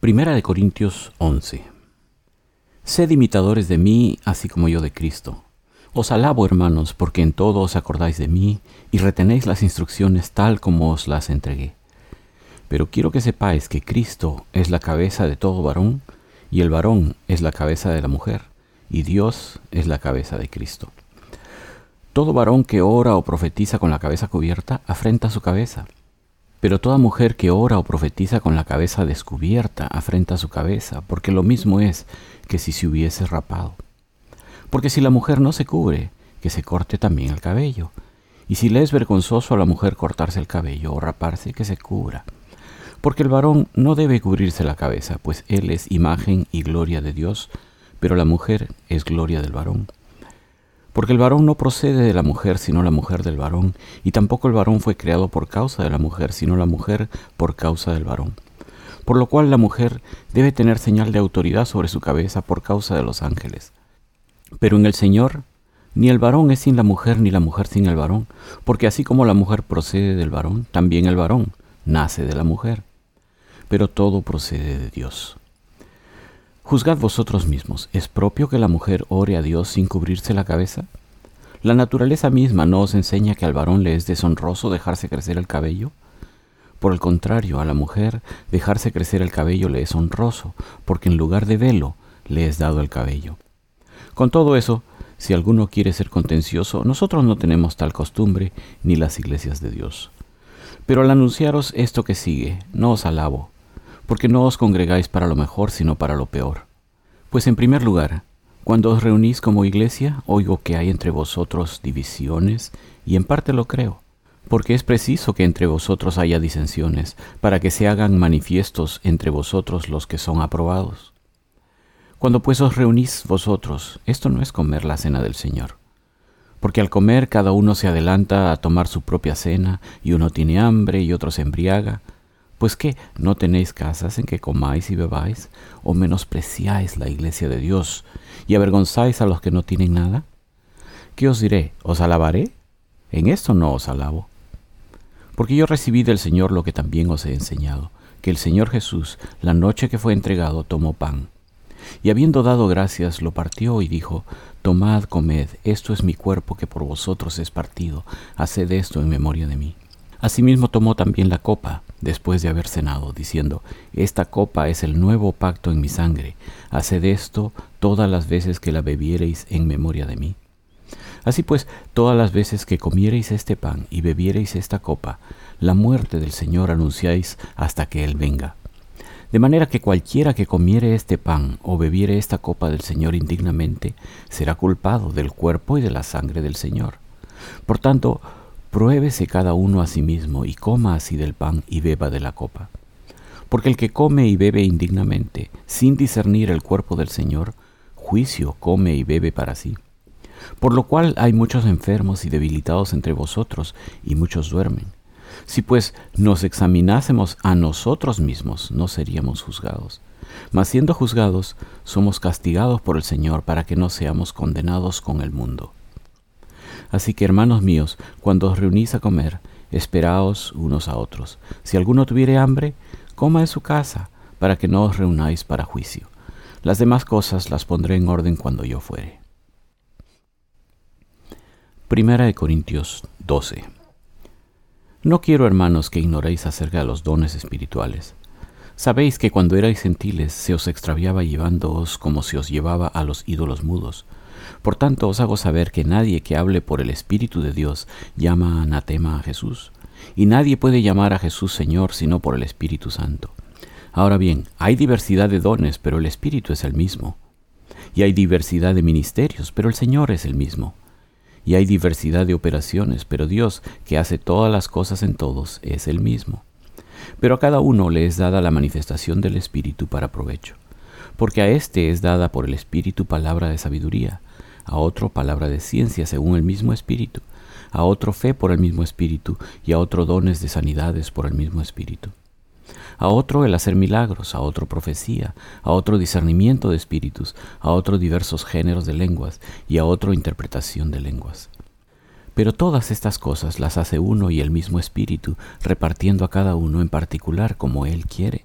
Primera de Corintios 11. Sed imitadores de mí, así como yo de Cristo. Os alabo, hermanos, porque en todo os acordáis de mí y retenéis las instrucciones tal como os las entregué. Pero quiero que sepáis que Cristo es la cabeza de todo varón, y el varón es la cabeza de la mujer, y Dios es la cabeza de Cristo. Todo varón que ora o profetiza con la cabeza cubierta afrenta su cabeza pero toda mujer que ora o profetiza con la cabeza descubierta afrenta su cabeza, porque lo mismo es que si se hubiese rapado. Porque si la mujer no se cubre, que se corte también el cabello. Y si le es vergonzoso a la mujer cortarse el cabello o raparse, que se cubra. Porque el varón no debe cubrirse la cabeza, pues él es imagen y gloria de Dios, pero la mujer es gloria del varón. Porque el varón no procede de la mujer, sino la mujer del varón, y tampoco el varón fue creado por causa de la mujer, sino la mujer por causa del varón. Por lo cual la mujer debe tener señal de autoridad sobre su cabeza por causa de los ángeles. Pero en el Señor, ni el varón es sin la mujer, ni la mujer sin el varón, porque así como la mujer procede del varón, también el varón nace de la mujer. Pero todo procede de Dios. Juzgad vosotros mismos, ¿es propio que la mujer ore a Dios sin cubrirse la cabeza? ¿La naturaleza misma no os enseña que al varón le es deshonroso dejarse crecer el cabello? Por el contrario, a la mujer dejarse crecer el cabello le es honroso, porque en lugar de velo le es dado el cabello. Con todo eso, si alguno quiere ser contencioso, nosotros no tenemos tal costumbre ni las iglesias de Dios. Pero al anunciaros esto que sigue, no os alabo, porque no os congregáis para lo mejor, sino para lo peor. Pues en primer lugar, cuando os reunís como iglesia, oigo que hay entre vosotros divisiones, y en parte lo creo, porque es preciso que entre vosotros haya disensiones, para que se hagan manifiestos entre vosotros los que son aprobados. Cuando pues os reunís vosotros, esto no es comer la cena del Señor. Porque al comer cada uno se adelanta a tomar su propia cena, y uno tiene hambre y otro se embriaga, pues que no tenéis casas en que comáis y bebáis, o menospreciáis la iglesia de Dios y avergonzáis a los que no tienen nada. ¿Qué os diré? ¿Os alabaré? En esto no os alabo. Porque yo recibí del Señor lo que también os he enseñado, que el Señor Jesús, la noche que fue entregado, tomó pan. Y habiendo dado gracias, lo partió y dijo, Tomad, comed, esto es mi cuerpo que por vosotros es partido, haced esto en memoria de mí. Asimismo tomó también la copa, después de haber cenado, diciendo, Esta copa es el nuevo pacto en mi sangre, haced esto todas las veces que la bebiereis en memoria de mí. Así pues, todas las veces que comiereis este pan y bebiereis esta copa, la muerte del Señor anunciáis hasta que Él venga. De manera que cualquiera que comiere este pan o bebiere esta copa del Señor indignamente, será culpado del cuerpo y de la sangre del Señor. Por tanto, Pruébese cada uno a sí mismo y coma así del pan y beba de la copa. Porque el que come y bebe indignamente, sin discernir el cuerpo del Señor, juicio come y bebe para sí. Por lo cual hay muchos enfermos y debilitados entre vosotros, y muchos duermen. Si pues nos examinásemos a nosotros mismos, no seríamos juzgados. Mas siendo juzgados, somos castigados por el Señor para que no seamos condenados con el mundo. Así que, hermanos míos, cuando os reunís a comer, esperaos unos a otros. Si alguno tuviere hambre, coma en su casa, para que no os reunáis para juicio. Las demás cosas las pondré en orden cuando yo fuere. Primera de Corintios 12. No quiero, hermanos, que ignoréis acerca de los dones espirituales. Sabéis que cuando erais gentiles se os extraviaba llevándoos como se os llevaba a los ídolos mudos por tanto os hago saber que nadie que hable por el Espíritu de Dios llama anatema a Jesús, y nadie puede llamar a Jesús Señor sino por el Espíritu Santo. Ahora bien, hay diversidad de dones, pero el Espíritu es el mismo. Y hay diversidad de ministerios, pero el Señor es el mismo. Y hay diversidad de operaciones, pero Dios, que hace todas las cosas en todos, es el mismo. Pero a cada uno le es dada la manifestación del Espíritu para provecho. Porque a éste es dada por el Espíritu palabra de sabiduría, a otro palabra de ciencia según el mismo Espíritu, a otro fe por el mismo Espíritu. Y a otro dones de sanidades por el mismo Espíritu. A otro el hacer milagros, a otro profecía, a otro discernimiento de espíritus, a otro diversos géneros de lenguas. Y a otro interpretación de lenguas. Pero todas estas cosas las hace uno y el mismo Espíritu, repartiendo a cada uno en particular como Él quiere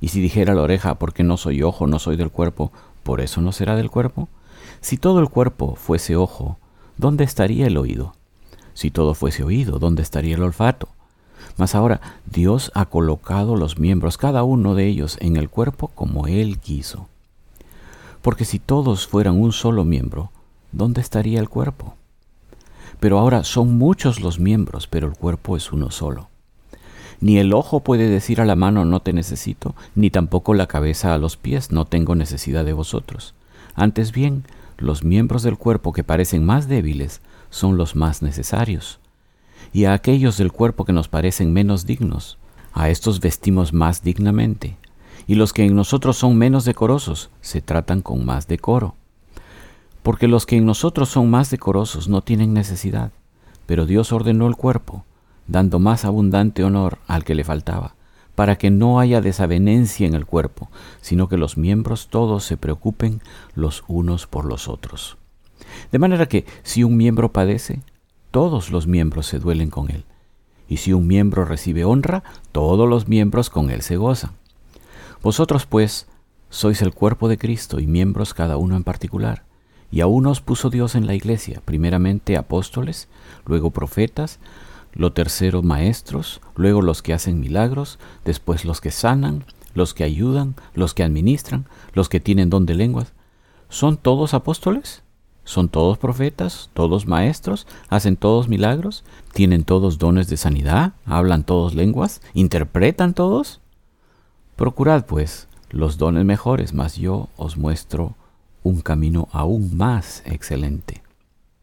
Y si dijera la oreja, porque no soy ojo, no soy del cuerpo, ¿por eso no será del cuerpo? Si todo el cuerpo fuese ojo, ¿dónde estaría el oído? Si todo fuese oído, ¿dónde estaría el olfato? Mas ahora Dios ha colocado los miembros, cada uno de ellos, en el cuerpo como Él quiso. Porque si todos fueran un solo miembro, ¿dónde estaría el cuerpo? Pero ahora son muchos los miembros, pero el cuerpo es uno solo. Ni el ojo puede decir a la mano no te necesito, ni tampoco la cabeza a los pies no tengo necesidad de vosotros. Antes bien, los miembros del cuerpo que parecen más débiles son los más necesarios. Y a aquellos del cuerpo que nos parecen menos dignos, a estos vestimos más dignamente. Y los que en nosotros son menos decorosos, se tratan con más decoro. Porque los que en nosotros son más decorosos no tienen necesidad, pero Dios ordenó el cuerpo, dando más abundante honor al que le faltaba, para que no haya desavenencia en el cuerpo, sino que los miembros todos se preocupen los unos por los otros. De manera que si un miembro padece, todos los miembros se duelen con él. Y si un miembro recibe honra, todos los miembros con él se gozan. Vosotros pues sois el cuerpo de Cristo y miembros cada uno en particular. Y a unos puso Dios en la iglesia, primeramente apóstoles, luego profetas, lo tercero maestros, luego los que hacen milagros, después los que sanan, los que ayudan, los que administran, los que tienen don de lenguas. ¿Son todos apóstoles? ¿Son todos profetas? ¿Todos maestros? ¿Hacen todos milagros? ¿Tienen todos dones de sanidad? ¿Hablan todos lenguas? ¿Interpretan todos? Procurad, pues, los dones mejores, mas yo os muestro un camino aún más excelente.